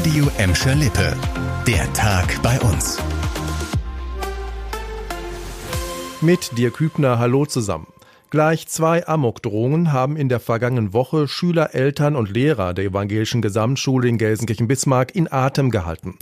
Radio Emscher Lippe. Der Tag bei uns. Mit dir Kübner, hallo zusammen. Gleich zwei Amokdrohungen haben in der vergangenen Woche Schüler, Eltern und Lehrer der evangelischen Gesamtschule in Gelsenkirchen-Bismarck in Atem gehalten.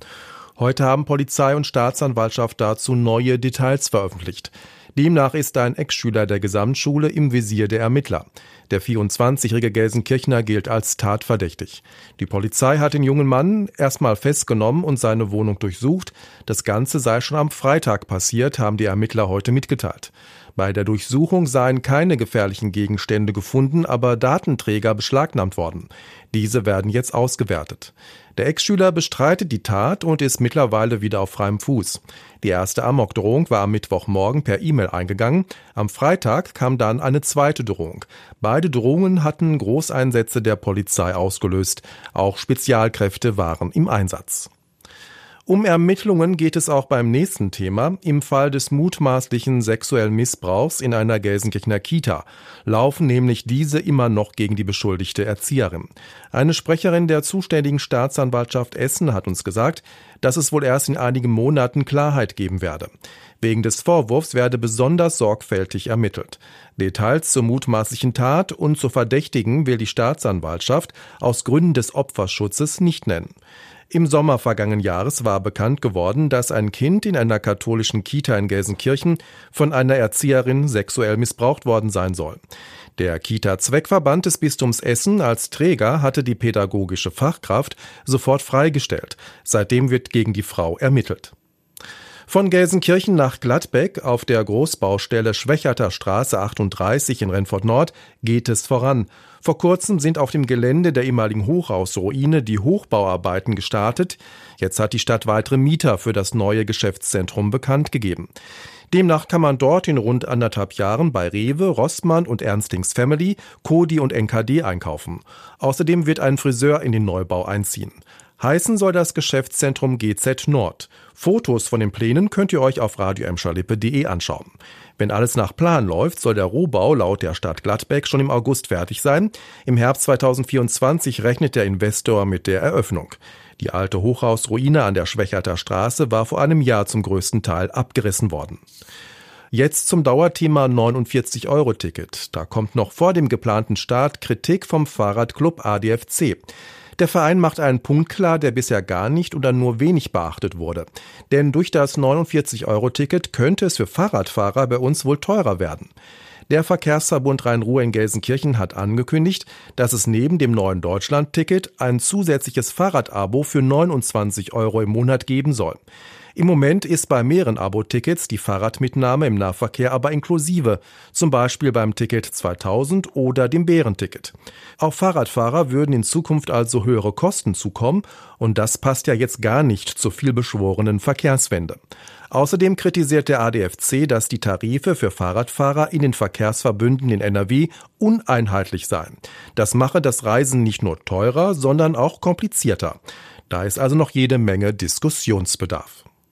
Heute haben Polizei und Staatsanwaltschaft dazu neue Details veröffentlicht. Demnach ist ein Ex-Schüler der Gesamtschule im Visier der Ermittler. Der 24-jährige Gelsenkirchner gilt als tatverdächtig. Die Polizei hat den jungen Mann erstmal festgenommen und seine Wohnung durchsucht. Das Ganze sei schon am Freitag passiert, haben die Ermittler heute mitgeteilt. Bei der Durchsuchung seien keine gefährlichen Gegenstände gefunden, aber Datenträger beschlagnahmt worden. Diese werden jetzt ausgewertet. Der Ex-Schüler bestreitet die Tat und ist mittlerweile wieder auf freiem Fuß. Die erste Amokdrohung war am Mittwochmorgen per E-Mail eingegangen. Am Freitag kam dann eine zweite Drohung. Beide Drohungen hatten Großeinsätze der Polizei ausgelöst. Auch Spezialkräfte waren im Einsatz. Um Ermittlungen geht es auch beim nächsten Thema. Im Fall des mutmaßlichen sexuellen Missbrauchs in einer Gelsenkirchener Kita laufen nämlich diese immer noch gegen die beschuldigte Erzieherin. Eine Sprecherin der zuständigen Staatsanwaltschaft Essen hat uns gesagt, dass es wohl erst in einigen Monaten Klarheit geben werde. Wegen des Vorwurfs werde besonders sorgfältig ermittelt. Details zur mutmaßlichen Tat und zur Verdächtigen will die Staatsanwaltschaft aus Gründen des Opferschutzes nicht nennen. Im Sommer vergangenen Jahres war bekannt geworden, dass ein Kind in einer katholischen Kita in Gelsenkirchen von einer Erzieherin sexuell missbraucht worden sein soll. Der Kita-Zweckverband des Bistums Essen als Träger hatte die pädagogische Fachkraft sofort freigestellt. Seitdem wird gegen die Frau ermittelt. Von Gelsenkirchen nach Gladbeck auf der Großbaustelle Schwächerter Straße 38 in Renfort Nord geht es voran. Vor kurzem sind auf dem Gelände der ehemaligen Hochhausruine die Hochbauarbeiten gestartet. Jetzt hat die Stadt weitere Mieter für das neue Geschäftszentrum bekannt gegeben. Demnach kann man dort in rund anderthalb Jahren bei Rewe, Rossmann und Ernstings Family, Kodi und NKD einkaufen. Außerdem wird ein Friseur in den Neubau einziehen. Heißen soll das Geschäftszentrum GZ Nord. Fotos von den Plänen könnt ihr euch auf radioemschalippe.de anschauen. Wenn alles nach Plan läuft, soll der Rohbau laut der Stadt Gladbeck schon im August fertig sein. Im Herbst 2024 rechnet der Investor mit der Eröffnung. Die alte Hochhausruine an der Schwächerter Straße war vor einem Jahr zum größten Teil abgerissen worden. Jetzt zum Dauerthema 49-Euro-Ticket. Da kommt noch vor dem geplanten Start Kritik vom Fahrradclub ADFC. Der Verein macht einen Punkt klar, der bisher gar nicht oder nur wenig beachtet wurde. Denn durch das 49-Euro-Ticket könnte es für Fahrradfahrer bei uns wohl teurer werden. Der Verkehrsverbund Rhein-Ruhr in Gelsenkirchen hat angekündigt, dass es neben dem neuen Deutschland-Ticket ein zusätzliches Fahrradabo für 29 Euro im Monat geben soll. Im Moment ist bei mehreren Abo-Tickets die Fahrradmitnahme im Nahverkehr aber inklusive, zum Beispiel beim Ticket 2000 oder dem Bärenticket. Auf Fahrradfahrer würden in Zukunft also höhere Kosten zukommen und das passt ja jetzt gar nicht zur vielbeschworenen Verkehrswende. Außerdem kritisiert der ADFC, dass die Tarife für Fahrradfahrer in den Verkehrsverbünden in NRW uneinheitlich seien. Das mache das Reisen nicht nur teurer, sondern auch komplizierter. Da ist also noch jede Menge Diskussionsbedarf.